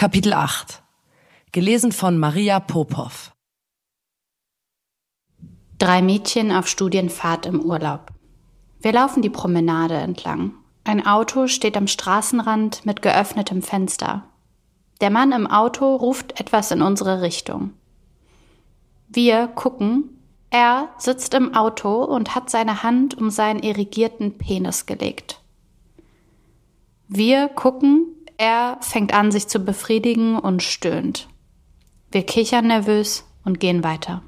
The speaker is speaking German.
Kapitel 8 Gelesen von Maria Popov Drei Mädchen auf Studienfahrt im Urlaub. Wir laufen die Promenade entlang. Ein Auto steht am Straßenrand mit geöffnetem Fenster. Der Mann im Auto ruft etwas in unsere Richtung. Wir gucken. Er sitzt im Auto und hat seine Hand um seinen irrigierten Penis gelegt. Wir gucken. Er fängt an, sich zu befriedigen und stöhnt. Wir kichern nervös und gehen weiter.